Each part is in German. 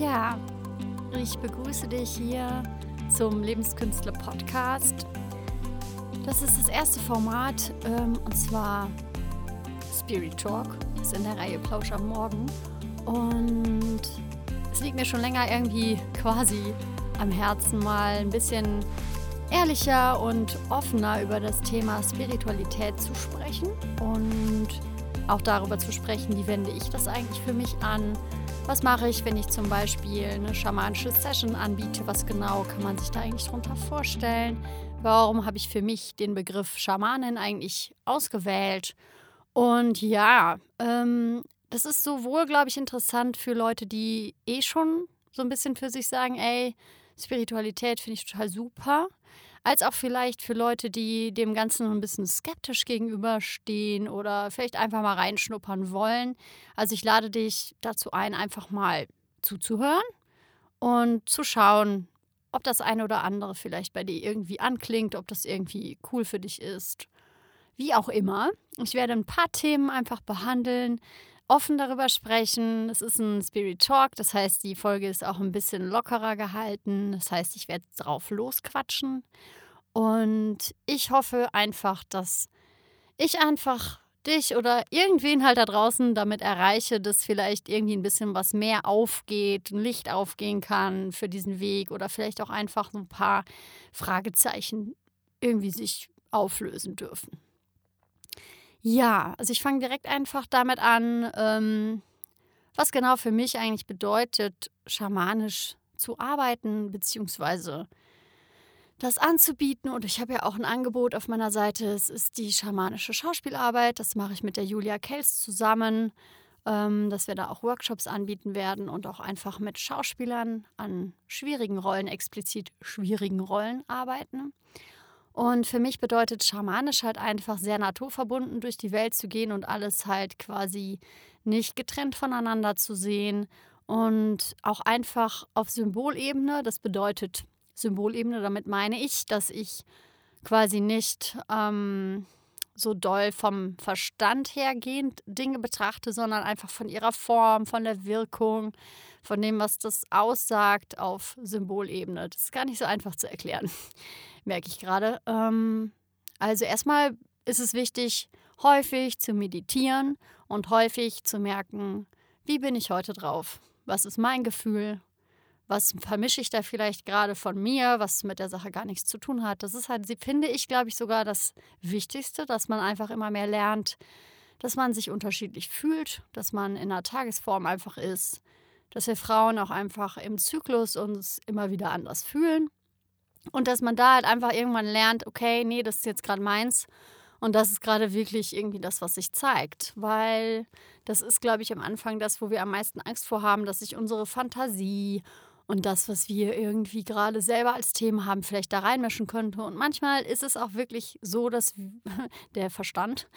Ja, ich begrüße dich hier zum Lebenskünstler Podcast. Das ist das erste Format ähm, und zwar Spirit Talk. Ist in der Reihe Plausch am Morgen. Und es liegt mir schon länger irgendwie quasi am Herzen, mal ein bisschen ehrlicher und offener über das Thema Spiritualität zu sprechen und auch darüber zu sprechen, wie wende ich das eigentlich für mich an was mache ich, wenn ich zum Beispiel eine schamanische Session anbiete? Was genau kann man sich da eigentlich darunter vorstellen? Warum habe ich für mich den Begriff Schamanin eigentlich ausgewählt? Und ja, ähm, das ist sowohl, glaube ich, interessant für Leute, die eh schon so ein bisschen für sich sagen, ey, Spiritualität finde ich total super als auch vielleicht für Leute, die dem Ganzen ein bisschen skeptisch gegenüberstehen oder vielleicht einfach mal reinschnuppern wollen. Also ich lade dich dazu ein, einfach mal zuzuhören und zu schauen, ob das eine oder andere vielleicht bei dir irgendwie anklingt, ob das irgendwie cool für dich ist. Wie auch immer. Ich werde ein paar Themen einfach behandeln, offen darüber sprechen. Es ist ein Spirit Talk, das heißt, die Folge ist auch ein bisschen lockerer gehalten. Das heißt, ich werde drauf losquatschen. Und ich hoffe einfach, dass ich einfach dich oder irgendwen halt da draußen damit erreiche, dass vielleicht irgendwie ein bisschen was mehr aufgeht, ein Licht aufgehen kann für diesen Weg oder vielleicht auch einfach so ein paar Fragezeichen irgendwie sich auflösen dürfen. Ja, also ich fange direkt einfach damit an, ähm, was genau für mich eigentlich bedeutet, schamanisch zu arbeiten, beziehungsweise das anzubieten. Und ich habe ja auch ein Angebot auf meiner Seite. Es ist die schamanische Schauspielarbeit. Das mache ich mit der Julia Kels zusammen, ähm, dass wir da auch Workshops anbieten werden und auch einfach mit Schauspielern an schwierigen Rollen, explizit schwierigen Rollen arbeiten. Und für mich bedeutet schamanisch halt einfach sehr naturverbunden durch die Welt zu gehen und alles halt quasi nicht getrennt voneinander zu sehen und auch einfach auf Symbolebene. Das bedeutet Symbolebene, damit meine ich, dass ich quasi nicht ähm, so doll vom Verstand hergehend Dinge betrachte, sondern einfach von ihrer Form, von der Wirkung, von dem, was das aussagt auf Symbolebene. Das ist gar nicht so einfach zu erklären merke ich gerade. Ähm, also erstmal ist es wichtig, häufig zu meditieren und häufig zu merken, wie bin ich heute drauf? Was ist mein Gefühl? Was vermische ich da vielleicht gerade von mir, was mit der Sache gar nichts zu tun hat? Das ist halt, finde ich, glaube ich, sogar das Wichtigste, dass man einfach immer mehr lernt, dass man sich unterschiedlich fühlt, dass man in einer Tagesform einfach ist, dass wir Frauen auch einfach im Zyklus uns immer wieder anders fühlen und dass man da halt einfach irgendwann lernt, okay, nee, das ist jetzt gerade meins. Und das ist gerade wirklich irgendwie das, was sich zeigt. Weil das ist, glaube ich, am Anfang das, wo wir am meisten Angst vor haben, dass sich unsere Fantasie und das, was wir irgendwie gerade selber als Themen haben, vielleicht da reinmischen könnte. Und manchmal ist es auch wirklich so, dass der Verstand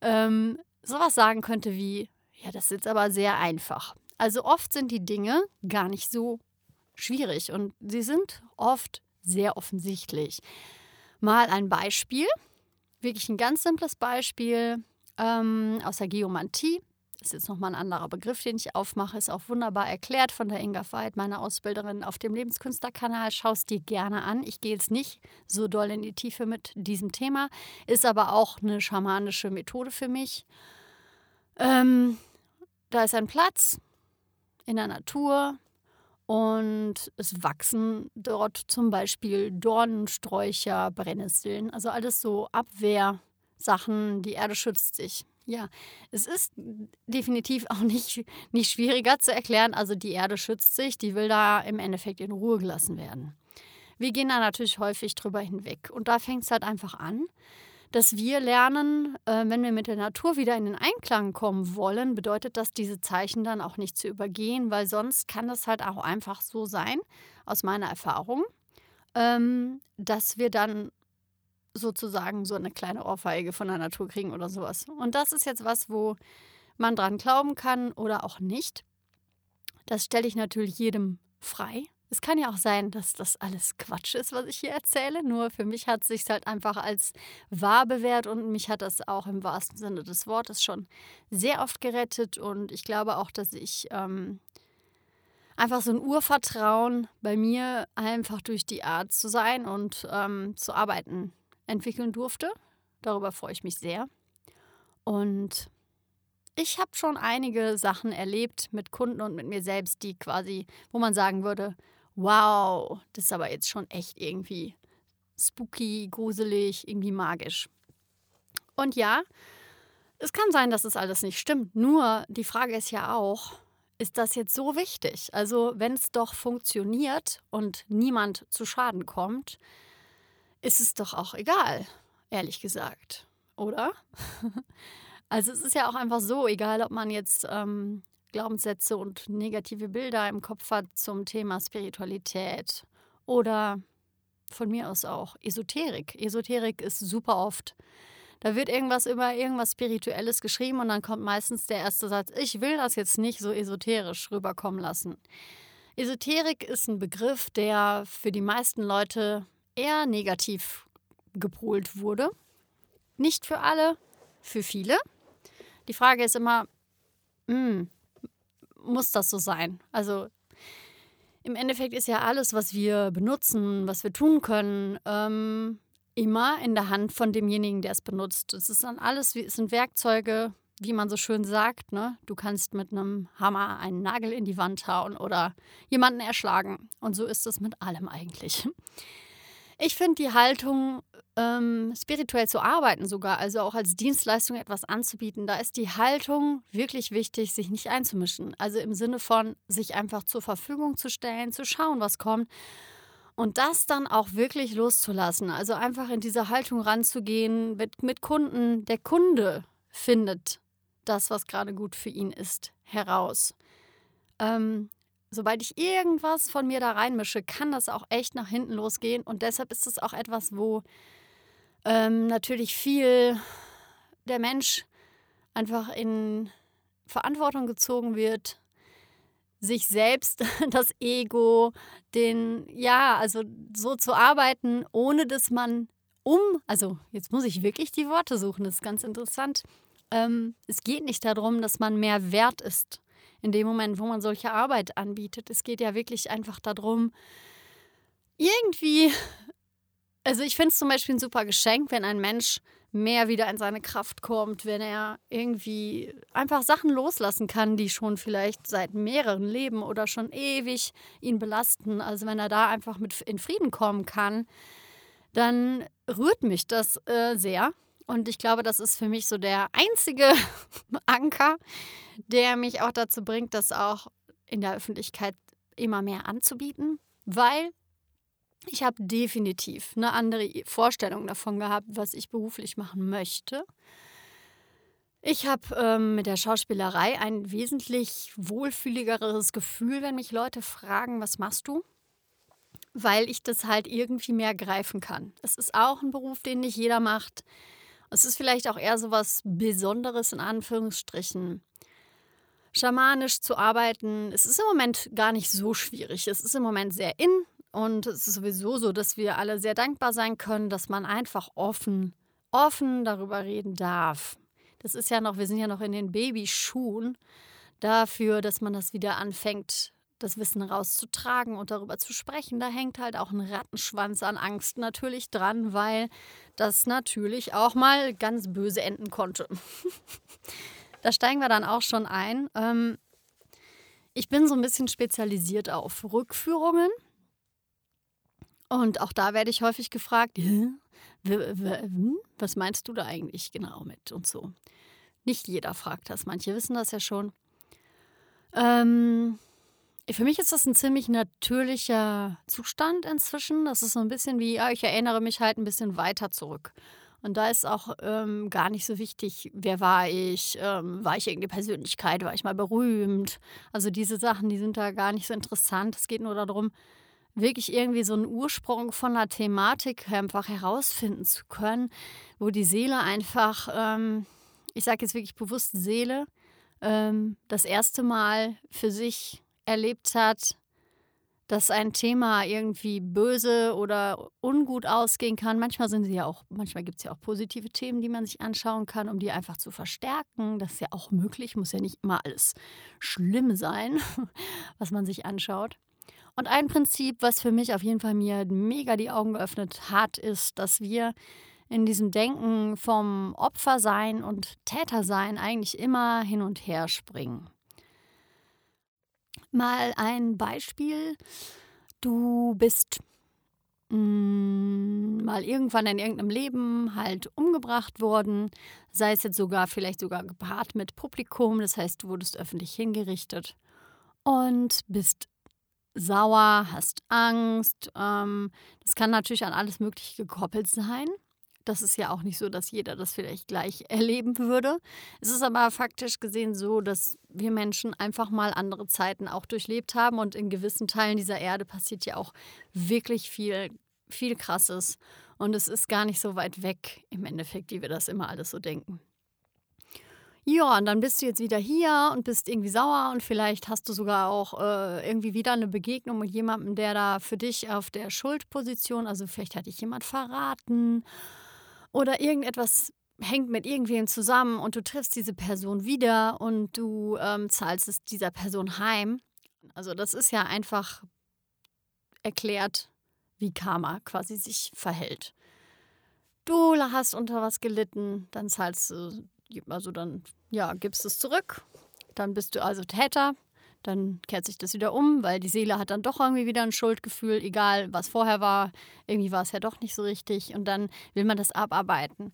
ähm, sowas sagen könnte wie, ja, das ist jetzt aber sehr einfach. Also oft sind die Dinge gar nicht so schwierig und sie sind oft sehr offensichtlich. Mal ein Beispiel, wirklich ein ganz simples Beispiel ähm, aus der Geomantie. Das ist jetzt nochmal ein anderer Begriff, den ich aufmache. Ist auch wunderbar erklärt von der Inga Veit, meiner Ausbilderin auf dem Lebenskünstlerkanal. Schau es dir gerne an. Ich gehe jetzt nicht so doll in die Tiefe mit diesem Thema. Ist aber auch eine schamanische Methode für mich. Ähm, da ist ein Platz in der Natur, und es wachsen dort zum Beispiel Dornensträucher, Brennnesseln, also alles so Abwehrsachen. Die Erde schützt sich. Ja, es ist definitiv auch nicht, nicht schwieriger zu erklären. Also die Erde schützt sich, die will da im Endeffekt in Ruhe gelassen werden. Wir gehen da natürlich häufig drüber hinweg. Und da fängt es halt einfach an, dass wir lernen, äh, wenn wir mit der Natur wieder in den Einklang kommen wollen, bedeutet das, diese Zeichen dann auch nicht zu übergehen, weil sonst kann das halt auch einfach so sein, aus meiner Erfahrung, ähm, dass wir dann sozusagen so eine kleine Ohrfeige von der Natur kriegen oder sowas. Und das ist jetzt was, wo man dran glauben kann oder auch nicht. Das stelle ich natürlich jedem frei. Es kann ja auch sein, dass das alles Quatsch ist, was ich hier erzähle. Nur für mich hat es sich halt einfach als wahr bewährt und mich hat das auch im wahrsten Sinne des Wortes schon sehr oft gerettet. Und ich glaube auch, dass ich ähm, einfach so ein Urvertrauen bei mir einfach durch die Art zu sein und ähm, zu arbeiten entwickeln durfte. Darüber freue ich mich sehr. Und ich habe schon einige Sachen erlebt mit Kunden und mit mir selbst, die quasi, wo man sagen würde, wow, das ist aber jetzt schon echt irgendwie spooky, gruselig, irgendwie magisch. Und ja, es kann sein, dass es alles nicht stimmt. Nur die Frage ist ja auch, ist das jetzt so wichtig? Also wenn es doch funktioniert und niemand zu Schaden kommt, ist es doch auch egal, ehrlich gesagt, oder? also es ist ja auch einfach so, egal ob man jetzt ähm, Glaubenssätze und negative Bilder im Kopf hat zum Thema Spiritualität oder von mir aus auch Esoterik. Esoterik ist super oft. Da wird irgendwas über irgendwas Spirituelles geschrieben und dann kommt meistens der erste Satz, ich will das jetzt nicht so esoterisch rüberkommen lassen. Esoterik ist ein Begriff, der für die meisten Leute eher negativ gepolt wurde. Nicht für alle, für viele. Die Frage ist immer, mh, hm, muss das so sein? Also im Endeffekt ist ja alles, was wir benutzen, was wir tun können, ähm, immer in der Hand von demjenigen, der es benutzt. Es ist dann alles, es sind Werkzeuge, wie man so schön sagt. Ne? Du kannst mit einem Hammer einen Nagel in die Wand hauen oder jemanden erschlagen. Und so ist es mit allem eigentlich. Ich finde die Haltung, ähm, spirituell zu arbeiten sogar, also auch als Dienstleistung etwas anzubieten, da ist die Haltung wirklich wichtig, sich nicht einzumischen. Also im Sinne von sich einfach zur Verfügung zu stellen, zu schauen, was kommt. Und das dann auch wirklich loszulassen. Also einfach in diese Haltung ranzugehen mit, mit Kunden. Der Kunde findet das, was gerade gut für ihn ist, heraus. Ähm, sobald ich irgendwas von mir da reinmische, kann das auch echt nach hinten losgehen. Und deshalb ist es auch etwas, wo ähm, natürlich viel der Mensch einfach in Verantwortung gezogen wird, sich selbst, das Ego, den, ja, also so zu arbeiten, ohne dass man um, also jetzt muss ich wirklich die Worte suchen, das ist ganz interessant. Ähm, es geht nicht darum, dass man mehr wert ist in dem Moment, wo man solche Arbeit anbietet. Es geht ja wirklich einfach darum, irgendwie, also ich finde es zum Beispiel ein super Geschenk, wenn ein Mensch mehr wieder in seine Kraft kommt, wenn er irgendwie einfach Sachen loslassen kann, die schon vielleicht seit mehreren Leben oder schon ewig ihn belasten. Also wenn er da einfach mit in Frieden kommen kann, dann rührt mich das äh, sehr. Und ich glaube, das ist für mich so der einzige Anker, der mich auch dazu bringt, das auch in der Öffentlichkeit immer mehr anzubieten, weil ich habe definitiv eine andere Vorstellung davon gehabt, was ich beruflich machen möchte. Ich habe ähm, mit der Schauspielerei ein wesentlich wohlfühligeres Gefühl, wenn mich Leute fragen, was machst du? Weil ich das halt irgendwie mehr greifen kann. Es ist auch ein Beruf, den nicht jeder macht. Es ist vielleicht auch eher so was Besonderes in Anführungsstrichen. Schamanisch zu arbeiten, es ist im Moment gar nicht so schwierig. Es ist im Moment sehr in. Und es ist sowieso so, dass wir alle sehr dankbar sein können, dass man einfach offen, offen darüber reden darf. Das ist ja noch, wir sind ja noch in den Babyschuhen dafür, dass man das wieder anfängt, das Wissen rauszutragen und darüber zu sprechen. Da hängt halt auch ein Rattenschwanz an Angst natürlich dran, weil das natürlich auch mal ganz böse enden konnte. da steigen wir dann auch schon ein. Ähm, ich bin so ein bisschen spezialisiert auf Rückführungen. Und auch da werde ich häufig gefragt, was meinst du da eigentlich genau mit und so. Nicht jeder fragt das, manche wissen das ja schon. Ähm, für mich ist das ein ziemlich natürlicher Zustand inzwischen. Das ist so ein bisschen wie, ja, ich erinnere mich halt ein bisschen weiter zurück. Und da ist auch ähm, gar nicht so wichtig, wer war ich, ähm, war ich irgendeine Persönlichkeit, war ich mal berühmt. Also diese Sachen, die sind da gar nicht so interessant. Es geht nur darum, wirklich irgendwie so einen Ursprung von einer Thematik einfach herausfinden zu können, wo die Seele einfach, ähm, ich sage jetzt wirklich bewusst Seele, ähm, das erste Mal für sich erlebt hat, dass ein Thema irgendwie böse oder ungut ausgehen kann. Manchmal sind sie ja auch, manchmal gibt es ja auch positive Themen, die man sich anschauen kann, um die einfach zu verstärken. Das ist ja auch möglich, muss ja nicht immer alles schlimm sein, was man sich anschaut. Und ein Prinzip, was für mich auf jeden Fall mir mega die Augen geöffnet hat, ist, dass wir in diesem Denken vom Opfersein und Tätersein eigentlich immer hin und her springen. Mal ein Beispiel. Du bist mh, mm, mal irgendwann in irgendeinem Leben halt umgebracht worden, sei es jetzt sogar vielleicht sogar gepaart mit Publikum, das heißt, du wurdest öffentlich hingerichtet und bist sauer, hast Angst. Ähm, das kann natürlich an alles Mögliche gekoppelt sein. Das ist ja auch nicht so, dass jeder das vielleicht gleich erleben würde. Es ist aber faktisch gesehen so, dass wir Menschen einfach mal andere Zeiten auch durchlebt haben und in gewissen Teilen dieser Erde passiert ja auch wirklich viel, viel Krasses. Und es ist gar nicht so weit weg im Endeffekt, wie wir das immer alles so denken. Ja, und dann bist du jetzt wieder hier und bist irgendwie sauer und vielleicht hast du sogar auch äh, irgendwie wieder eine Begegnung mit jemandem, der da für dich auf der Schuldposition, also vielleicht hat dich jemand verraten oder irgendetwas hängt mit irgendwem zusammen und du triffst diese Person wieder und du ähm, zahlst es dieser Person heim. Also das ist ja einfach erklärt, wie Karma quasi sich verhält. Du hast unter was gelitten, dann zahlst du, also dann ja, gibst es zurück. Dann bist du also Täter. Dann kehrt sich das wieder um, weil die Seele hat dann doch irgendwie wieder ein Schuldgefühl, egal was vorher war. Irgendwie war es ja doch nicht so richtig. Und dann will man das abarbeiten.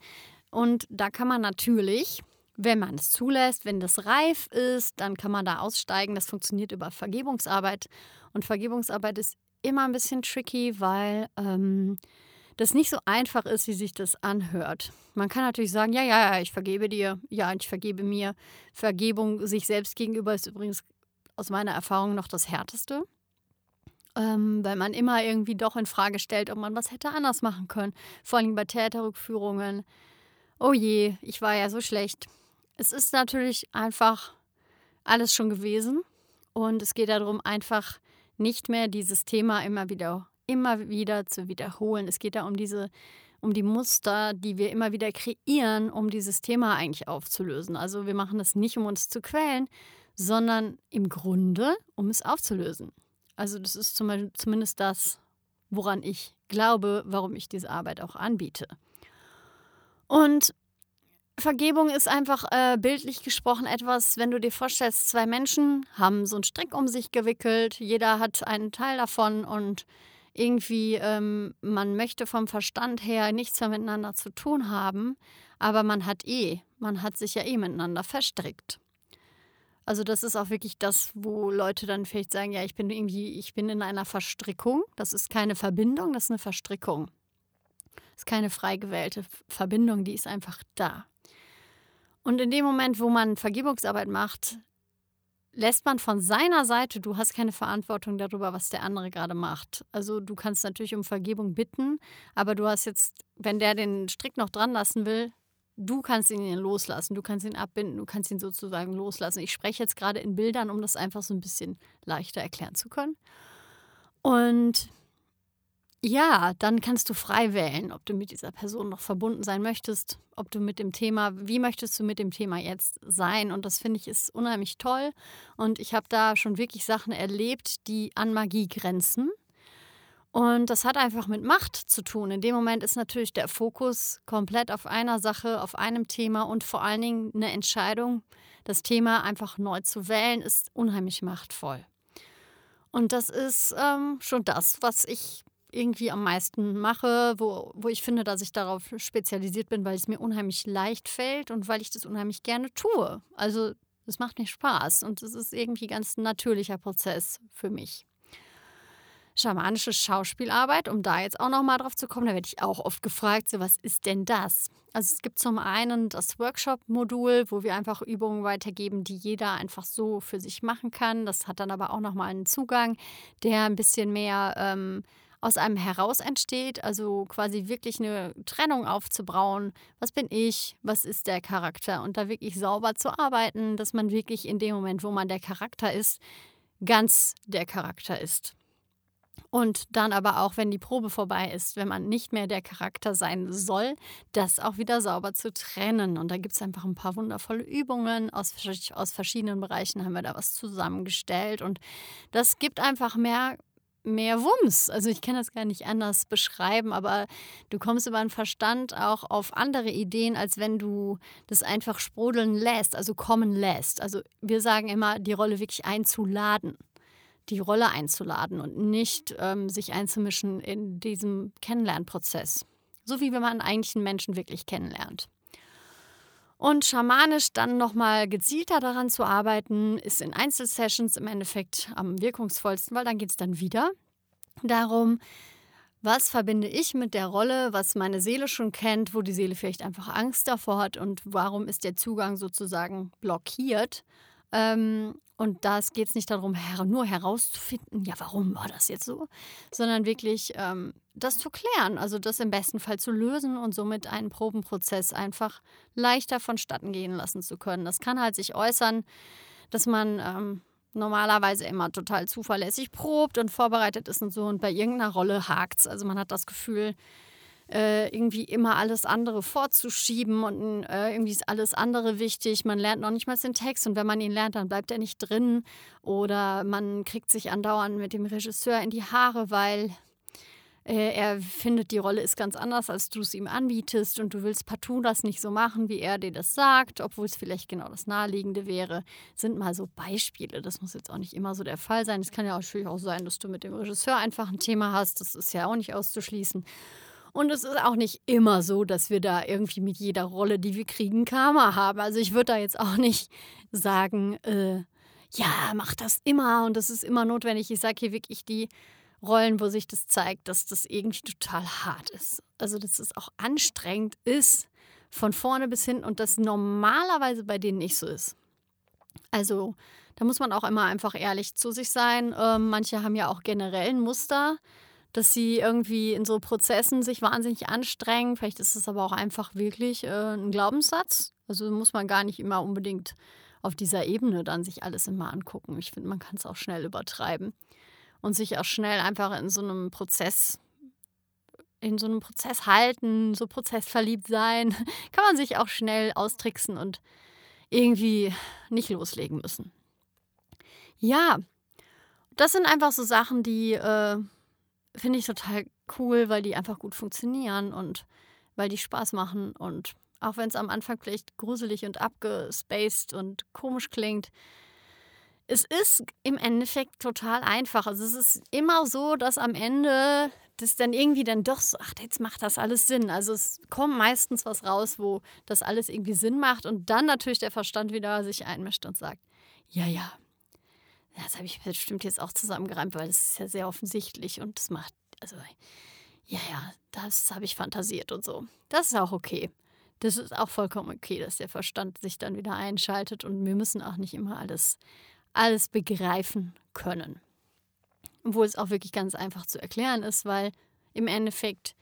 Und da kann man natürlich, wenn man es zulässt, wenn das reif ist, dann kann man da aussteigen. Das funktioniert über Vergebungsarbeit. Und Vergebungsarbeit ist immer ein bisschen tricky, weil ähm, das nicht so einfach ist, wie sich das anhört. Man kann natürlich sagen, ja, ja, ja, ich vergebe dir, ja, ich vergebe mir. Vergebung sich selbst gegenüber ist übrigens aus meiner Erfahrung noch das Härteste. Ähm, weil man immer irgendwie doch in Frage stellt, ob man was hätte anders machen können. Vor allem bei Täterrückführungen. Oh je, ich war ja so schlecht. Es ist natürlich einfach alles schon gewesen. Und es geht darum, einfach nicht mehr dieses Thema immer wieder immer wieder zu wiederholen. Es geht da um diese um die Muster, die wir immer wieder kreieren, um dieses Thema eigentlich aufzulösen. Also wir machen das nicht, um uns zu quälen, sondern im Grunde, um es aufzulösen. Also das ist zumindest das, woran ich glaube, warum ich diese Arbeit auch anbiete. Und Vergebung ist einfach äh, bildlich gesprochen etwas, wenn du dir vorstellst, zwei Menschen haben so einen Strick um sich gewickelt, jeder hat einen Teil davon und irgendwie, ähm, man möchte vom Verstand her nichts mehr miteinander zu tun haben, aber man hat eh, man hat sich ja eh miteinander verstrickt. Also das ist auch wirklich das, wo Leute dann vielleicht sagen, ja, ich bin irgendwie, ich bin in einer Verstrickung. Das ist keine Verbindung, das ist eine Verstrickung. Das ist keine frei gewählte Verbindung, die ist einfach da. Und in dem Moment, wo man Vergebungsarbeit macht, lässt man von seiner Seite, du hast keine Verantwortung darüber, was der andere gerade macht. Also du kannst natürlich um Vergebung bitten, aber du hast jetzt, wenn der den Strick noch dran lassen will, du kannst ihn loslassen, du kannst ihn abbinden, du kannst ihn sozusagen loslassen. Ich spreche jetzt gerade in Bildern, um das einfach so ein bisschen leichter erklären zu können. Und ja, dann kannst du frei wählen, ob du mit dieser Person noch verbunden sein möchtest, ob du mit dem Thema, wie möchtest du mit dem Thema jetzt sein. Und das finde ich ist unheimlich toll. Und ich habe da schon wirklich Sachen erlebt, die an Magie grenzen. Und das hat einfach mit Macht zu tun. In dem Moment ist natürlich der Fokus komplett auf einer Sache, auf einem Thema und vor allen Dingen eine Entscheidung, das Thema einfach neu zu wählen, ist unheimlich machtvoll. Und das ist ähm, schon das, was ich irgendwie am meisten mache, wo, wo ich finde, dass ich darauf spezialisiert bin, weil es mir unheimlich leicht fällt und weil ich das unheimlich gerne tue. Also es macht mir Spaß und es ist irgendwie ganz ein natürlicher Prozess für mich. Schamanische Schauspielarbeit, um da jetzt auch nochmal drauf zu kommen, da werde ich auch oft gefragt, so was ist denn das? Also es gibt zum einen das Workshop-Modul, wo wir einfach Übungen weitergeben, die jeder einfach so für sich machen kann. Das hat dann aber auch nochmal einen Zugang, der ein bisschen mehr ähm, aus einem heraus entsteht, also quasi wirklich eine Trennung aufzubauen. Was bin ich? Was ist der Charakter? Und da wirklich sauber zu arbeiten, dass man wirklich in dem Moment, wo man der Charakter ist, ganz der Charakter ist. Und dann aber auch, wenn die Probe vorbei ist, wenn man nicht mehr der Charakter sein soll, das auch wieder sauber zu trennen. Und da gibt es einfach ein paar wundervolle Übungen. Aus, aus verschiedenen Bereichen haben wir da was zusammengestellt. Und das gibt einfach mehr, mehr Wumms. Also ich kann das gar nicht anders beschreiben, aber du kommst über den Verstand auch auf andere Ideen, als wenn du das einfach sprudeln lässt, also kommen lässt. Also wir sagen immer, die Rolle wirklich einzuladen die Rolle einzuladen und nicht ähm, sich einzumischen in diesem Kennenlernprozess. So wie wenn man eigentlich einen Menschen wirklich kennenlernt. Und schamanisch dann nochmal gezielter daran zu arbeiten, ist in Einzelsessions im Endeffekt am wirkungsvollsten, weil dann geht es dann wieder darum, was verbinde ich mit der Rolle, was meine Seele schon kennt, wo die Seele vielleicht einfach Angst davor hat und warum ist der Zugang sozusagen blockiert. Ähm, und da geht es nicht darum, nur herauszufinden, ja, warum war das jetzt so, sondern wirklich ähm, das zu klären, also das im besten Fall zu lösen und somit einen Probenprozess einfach leichter vonstatten gehen lassen zu können. Das kann halt sich äußern, dass man ähm, normalerweise immer total zuverlässig probt und vorbereitet ist und so und bei irgendeiner Rolle hakt es. Also man hat das Gefühl, äh, irgendwie immer alles andere vorzuschieben und äh, irgendwie ist alles andere wichtig. Man lernt noch nicht mal den Text und wenn man ihn lernt, dann bleibt er nicht drin oder man kriegt sich andauernd mit dem Regisseur in die Haare, weil äh, er findet, die Rolle ist ganz anders, als du es ihm anbietest und du willst partout das nicht so machen, wie er dir das sagt, obwohl es vielleicht genau das Naheliegende wäre. Sind mal so Beispiele. Das muss jetzt auch nicht immer so der Fall sein. Es kann ja natürlich auch sein, dass du mit dem Regisseur einfach ein Thema hast. Das ist ja auch nicht auszuschließen. Und es ist auch nicht immer so, dass wir da irgendwie mit jeder Rolle, die wir kriegen, Karma haben. Also ich würde da jetzt auch nicht sagen, äh, ja, mach das immer und das ist immer notwendig. Ich sage hier wirklich die Rollen, wo sich das zeigt, dass das irgendwie total hart ist. Also dass es auch anstrengend ist, von vorne bis hinten und das normalerweise bei denen nicht so ist. Also da muss man auch immer einfach ehrlich zu sich sein. Ähm, manche haben ja auch generell ein Muster dass sie irgendwie in so Prozessen sich wahnsinnig anstrengen. Vielleicht ist es aber auch einfach wirklich äh, ein Glaubenssatz. Also muss man gar nicht immer unbedingt auf dieser Ebene dann sich alles immer angucken. Ich finde, man kann es auch schnell übertreiben und sich auch schnell einfach in so einem Prozess in so einem Prozess halten, so prozessverliebt sein, kann man sich auch schnell austricksen und irgendwie nicht loslegen müssen. Ja, das sind einfach so Sachen, die äh, finde ich total cool, weil die einfach gut funktionieren und weil die Spaß machen. Und auch wenn es am Anfang vielleicht gruselig und abgespaced und komisch klingt, es ist im Endeffekt total einfach. Also es ist immer so, dass am Ende das dann irgendwie dann doch so, ach, jetzt macht das alles Sinn. Also es kommt meistens was raus, wo das alles irgendwie Sinn macht und dann natürlich der Verstand wieder sich einmischt und sagt, ja, ja, das habe ich bestimmt jetzt auch zusammengereimt, weil das ist ja sehr offensichtlich und das macht, also, ja, ja, das habe ich fantasiert und so. Das ist auch okay. Das ist auch vollkommen okay, dass der Verstand sich dann wieder einschaltet und wir müssen auch nicht immer alles, alles begreifen können. Obwohl es auch wirklich ganz einfach zu erklären ist, weil im Endeffekt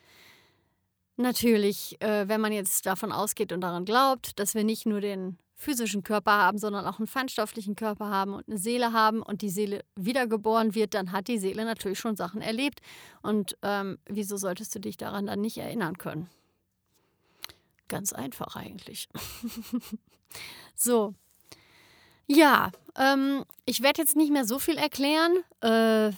natürlich, äh, wenn man jetzt davon ausgeht und daran glaubt, dass wir nicht nur den physischen Körper haben, sondern auch einen feinstofflichen Körper haben und eine Seele haben und die Seele wiedergeboren wird, dann hat die Seele natürlich schon Sachen erlebt. Und ähm, wieso solltest du dich daran dann nicht erinnern können? Ganz einfach eigentlich. so. Ja, ähm, ich werde jetzt nicht mehr so viel erklären. Äh,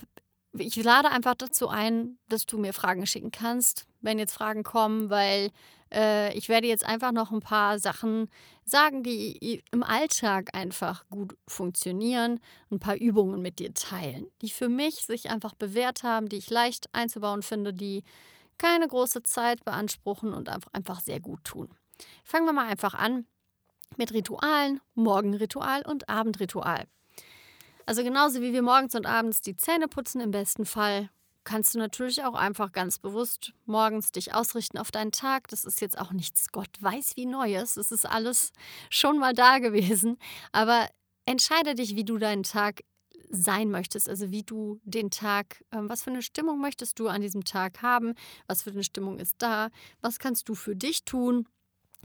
ich lade einfach dazu ein, dass du mir Fragen schicken kannst, wenn jetzt Fragen kommen, weil äh, ich werde jetzt einfach noch ein paar Sachen sagen, die im Alltag einfach gut funktionieren, ein paar Übungen mit dir teilen, die für mich sich einfach bewährt haben, die ich leicht einzubauen finde, die keine große Zeit beanspruchen und einfach sehr gut tun. Fangen wir mal einfach an mit Ritualen, Morgenritual und Abendritual. Also genauso wie wir morgens und abends die Zähne putzen im besten Fall, kannst du natürlich auch einfach ganz bewusst morgens dich ausrichten auf deinen Tag. Das ist jetzt auch nichts Gott weiß wie Neues. Es ist alles schon mal da gewesen. Aber entscheide dich, wie du deinen Tag sein möchtest, also wie du den Tag, ähm, was für eine Stimmung möchtest du an diesem Tag haben, was für eine Stimmung ist da, was kannst du für dich tun,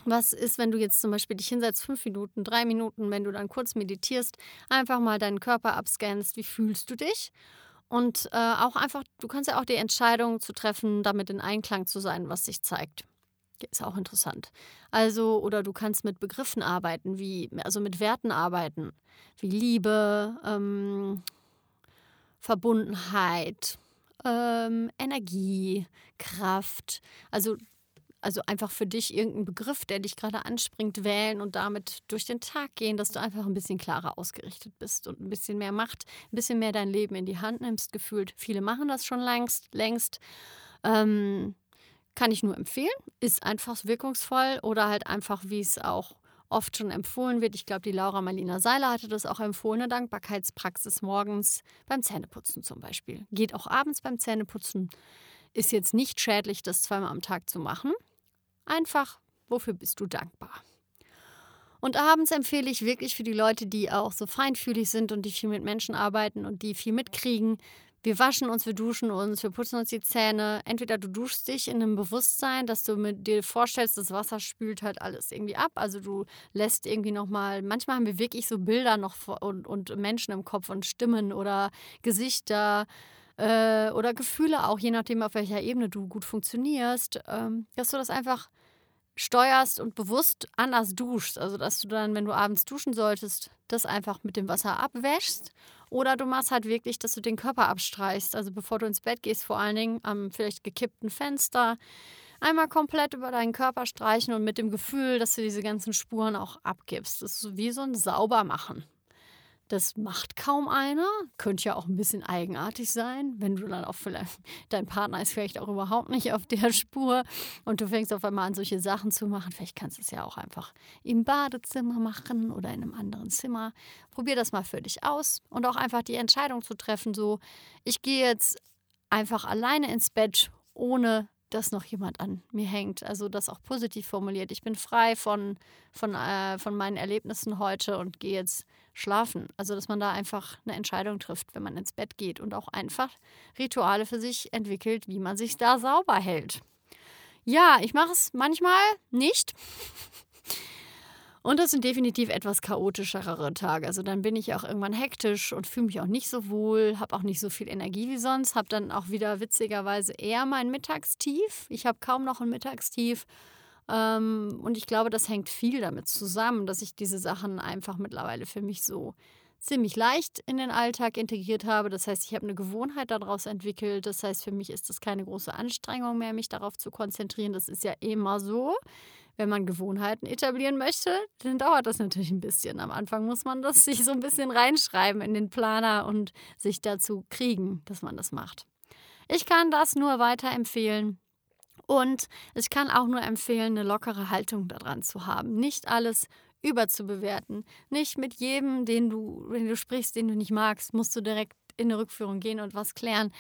was ist, wenn du jetzt zum Beispiel dich hinsetzt, fünf Minuten, drei Minuten, wenn du dann kurz meditierst, einfach mal deinen Körper abscannst, wie fühlst du dich Und äh, auch einfach, du kannst ja auch die Entscheidung zu treffen, damit in Einklang zu sein, was sich zeigt. Ist auch interessant. Also, oder du kannst mit Begriffen arbeiten, wie, also mit Werten arbeiten, wie Liebe, ähm, Verbundenheit, ähm, Energie, Kraft. Also, also einfach für dich irgendeinen Begriff, der dich gerade anspringt, wählen und damit durch den Tag gehen, dass du einfach ein bisschen klarer ausgerichtet bist und ein bisschen mehr Macht, ein bisschen mehr dein Leben in die Hand nimmst, gefühlt. Viele machen das schon längst, längst. Ähm, kann ich nur empfehlen. Ist einfach wirkungsvoll oder halt einfach, wie es auch oft schon empfohlen wird. Ich glaube, die Laura Marlina Seiler hatte das auch empfohlen, eine Dankbarkeitspraxis morgens beim Zähneputzen zum Beispiel. Geht auch abends beim Zähneputzen. Ist jetzt nicht schädlich, das zweimal am Tag zu machen. Einfach, wofür bist du dankbar? Und abends empfehle ich wirklich für die Leute, die auch so feinfühlig sind und die viel mit Menschen arbeiten und die viel mitkriegen, wir waschen uns, wir duschen uns, wir putzen uns die Zähne. Entweder du duschst dich in einem Bewusstsein, dass du dir vorstellst, das Wasser spült halt alles irgendwie ab. Also du lässt irgendwie nochmal, manchmal haben wir wirklich so Bilder noch und, und Menschen im Kopf und Stimmen oder Gesichter äh, oder Gefühle auch, je nachdem, auf welcher Ebene du gut funktionierst, ähm, dass du das einfach steuerst und bewusst anders duschst. Also dass du dann, wenn du abends duschen solltest, das einfach mit dem Wasser abwäschst oder du machst halt wirklich, dass du den Körper abstreichst. Also bevor du ins Bett gehst, vor allen Dingen am vielleicht gekippten Fenster, einmal komplett über deinen Körper streichen und mit dem Gefühl, dass du diese ganzen Spuren auch abgibst. Das ist wie so ein Saubermachen. Das macht kaum einer. Könnte ja auch ein bisschen eigenartig sein, wenn du dann auch vielleicht, dein Partner ist vielleicht auch überhaupt nicht auf der Spur und du fängst auf einmal an, solche Sachen zu machen. Vielleicht kannst du es ja auch einfach im Badezimmer machen oder in einem anderen Zimmer. Probier das mal für dich aus und auch einfach die Entscheidung zu treffen, so, ich gehe jetzt einfach alleine ins Bett, ohne dass noch jemand an mir hängt. Also das auch positiv formuliert. Ich bin frei von, von, äh, von meinen Erlebnissen heute und gehe jetzt schlafen. Also dass man da einfach eine Entscheidung trifft, wenn man ins Bett geht und auch einfach Rituale für sich entwickelt, wie man sich da sauber hält. Ja, ich mache es manchmal nicht. Und das sind definitiv etwas chaotischere Tage. Also dann bin ich auch irgendwann hektisch und fühle mich auch nicht so wohl, habe auch nicht so viel Energie wie sonst, habe dann auch wieder witzigerweise eher mein Mittagstief. Ich habe kaum noch ein Mittagstief. Ähm, und ich glaube, das hängt viel damit zusammen, dass ich diese Sachen einfach mittlerweile für mich so ziemlich leicht in den Alltag integriert habe. Das heißt, ich habe eine Gewohnheit daraus entwickelt. Das heißt, für mich ist das keine große Anstrengung mehr, mich darauf zu konzentrieren. Das ist ja immer so wenn man Gewohnheiten etablieren möchte, dann dauert das natürlich ein bisschen. Am Anfang muss man das sich so ein bisschen reinschreiben in den Planer und sich dazu kriegen, dass man das macht. Ich kann das nur weiterempfehlen. Und ich kann auch nur empfehlen, eine lockere Haltung daran zu haben. Nicht alles überzubewerten. Nicht mit jedem, den du, wenn du sprichst, den du nicht magst, musst du direkt in eine Rückführung gehen und was klären.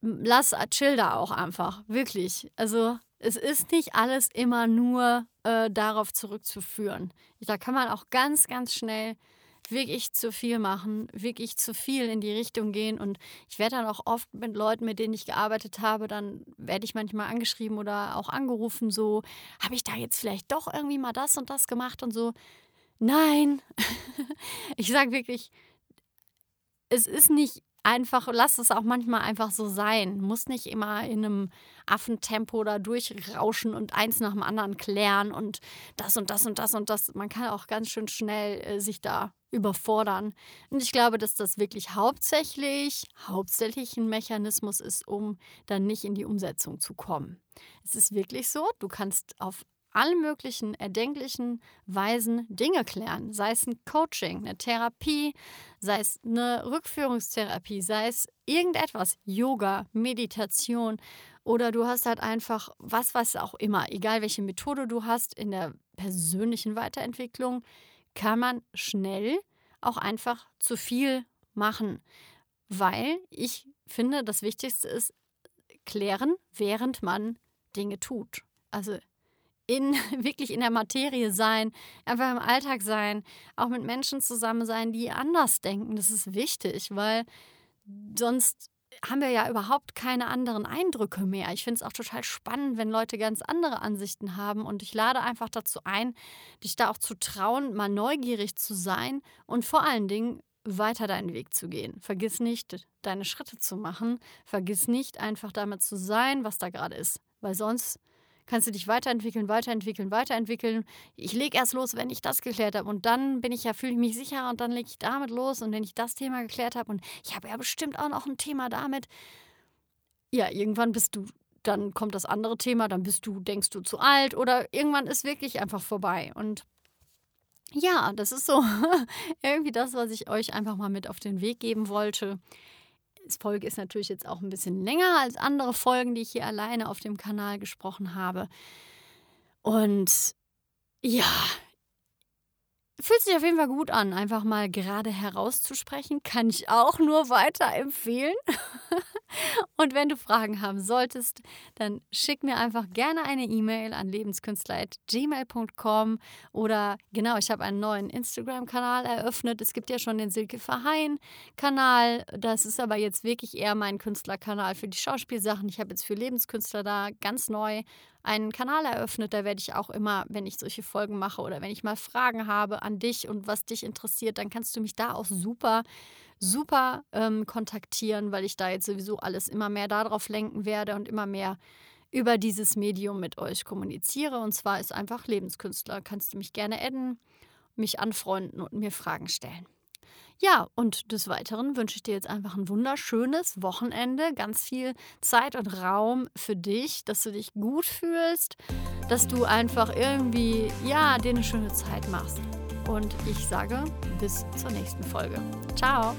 Lass chill da auch einfach. Wirklich. Also es ist nicht alles immer nur äh, darauf zurückzuführen. Da kann man auch ganz, ganz schnell wirklich zu viel machen, wirklich zu viel in die Richtung gehen. Und ich werde dann auch oft mit Leuten, mit denen ich gearbeitet habe, dann werde ich manchmal angeschrieben oder auch angerufen, so, habe ich da jetzt vielleicht doch irgendwie mal das und das gemacht und so. Nein, ich sage wirklich, es ist nicht einfach, lass es auch manchmal einfach so sein. Muss nicht immer in einem Affentempo da durchrauschen und eins nach dem anderen klären und das und das und das und das. Man kann auch ganz schön schnell äh, sich da überfordern. Und ich glaube, dass das wirklich hauptsächlich, hauptsächlich ein Mechanismus ist, um dann nicht in die Umsetzung zu kommen. Es ist wirklich so, du kannst auf allen möglichen erdenklichen Weisen Dinge klären. Sei es ein Coaching, eine Therapie, sei es eine Rückführungstherapie, sei es irgendetwas, Yoga, Meditation oder du hast halt einfach was, was auch immer, egal welche Methode du hast in der persönlichen Weiterentwicklung, kann man schnell auch einfach zu viel machen, weil ich finde, das Wichtigste ist klären, während man Dinge tut. Also in, wirklich in der Materie sein, einfach im Alltag sein, auch mit Menschen zusammen sein, die anders denken. Das ist wichtig, weil sonst haben wir ja überhaupt keine anderen Eindrücke mehr. Ich finde es auch total spannend, wenn Leute ganz andere Ansichten haben und ich lade einfach dazu ein, dich da auch zu trauen, mal neugierig zu sein und vor allen Dingen weiter deinen Weg zu gehen. Vergiss nicht, deine Schritte zu machen. Vergiss nicht, einfach damit zu sein, was da gerade ist. Weil sonst kannst du dich weiterentwickeln, weiterentwickeln, weiterentwickeln. Ich lege erst los, wenn ich das geklärt habe. Und dann bin ich ja, fühle ich mich sicher und dann lege ich damit los. Und wenn ich das Thema geklärt habe und ich habe ja bestimmt auch noch ein Thema damit. Ja, irgendwann bist du, dann kommt das andere Thema, dann bist du, denkst du zu alt oder irgendwann ist wirklich einfach vorbei. Und ja, das ist so irgendwie das, was ich euch einfach mal mit auf den Weg geben wollte. Die Folge ist natürlich jetzt auch ein bisschen länger als andere Folgen, die ich hier alleine auf dem Kanal gesprochen habe. Und ja, fühlt sich auf jeden Fall gut an, einfach mal gerade herauszusprechen. Kann ich auch nur weiterempfehlen. Und wenn du Fragen haben solltest, dann schick mir einfach gerne eine E-Mail an lebenskünstler.gmail.com oder genau, ich habe einen neuen Instagram-Kanal eröffnet. Es gibt ja schon den Silke Verheyen-Kanal. Das ist aber jetzt wirklich eher mein Künstlerkanal für die Schauspielsachen. Ich habe jetzt für Lebenskünstler da ganz neu einen Kanal eröffnet. Da werde ich auch immer, wenn ich solche Folgen mache oder wenn ich mal Fragen habe an dich und was dich interessiert, dann kannst du mich da auch super super ähm, kontaktieren, weil ich da jetzt sowieso alles immer mehr darauf lenken werde und immer mehr über dieses Medium mit euch kommuniziere. Und zwar ist einfach Lebenskünstler. Kannst du mich gerne adden, mich anfreunden und mir Fragen stellen. Ja, und des Weiteren wünsche ich dir jetzt einfach ein wunderschönes Wochenende, ganz viel Zeit und Raum für dich, dass du dich gut fühlst, dass du einfach irgendwie, ja, dir eine schöne Zeit machst. Und ich sage bis zur nächsten Folge. Ciao!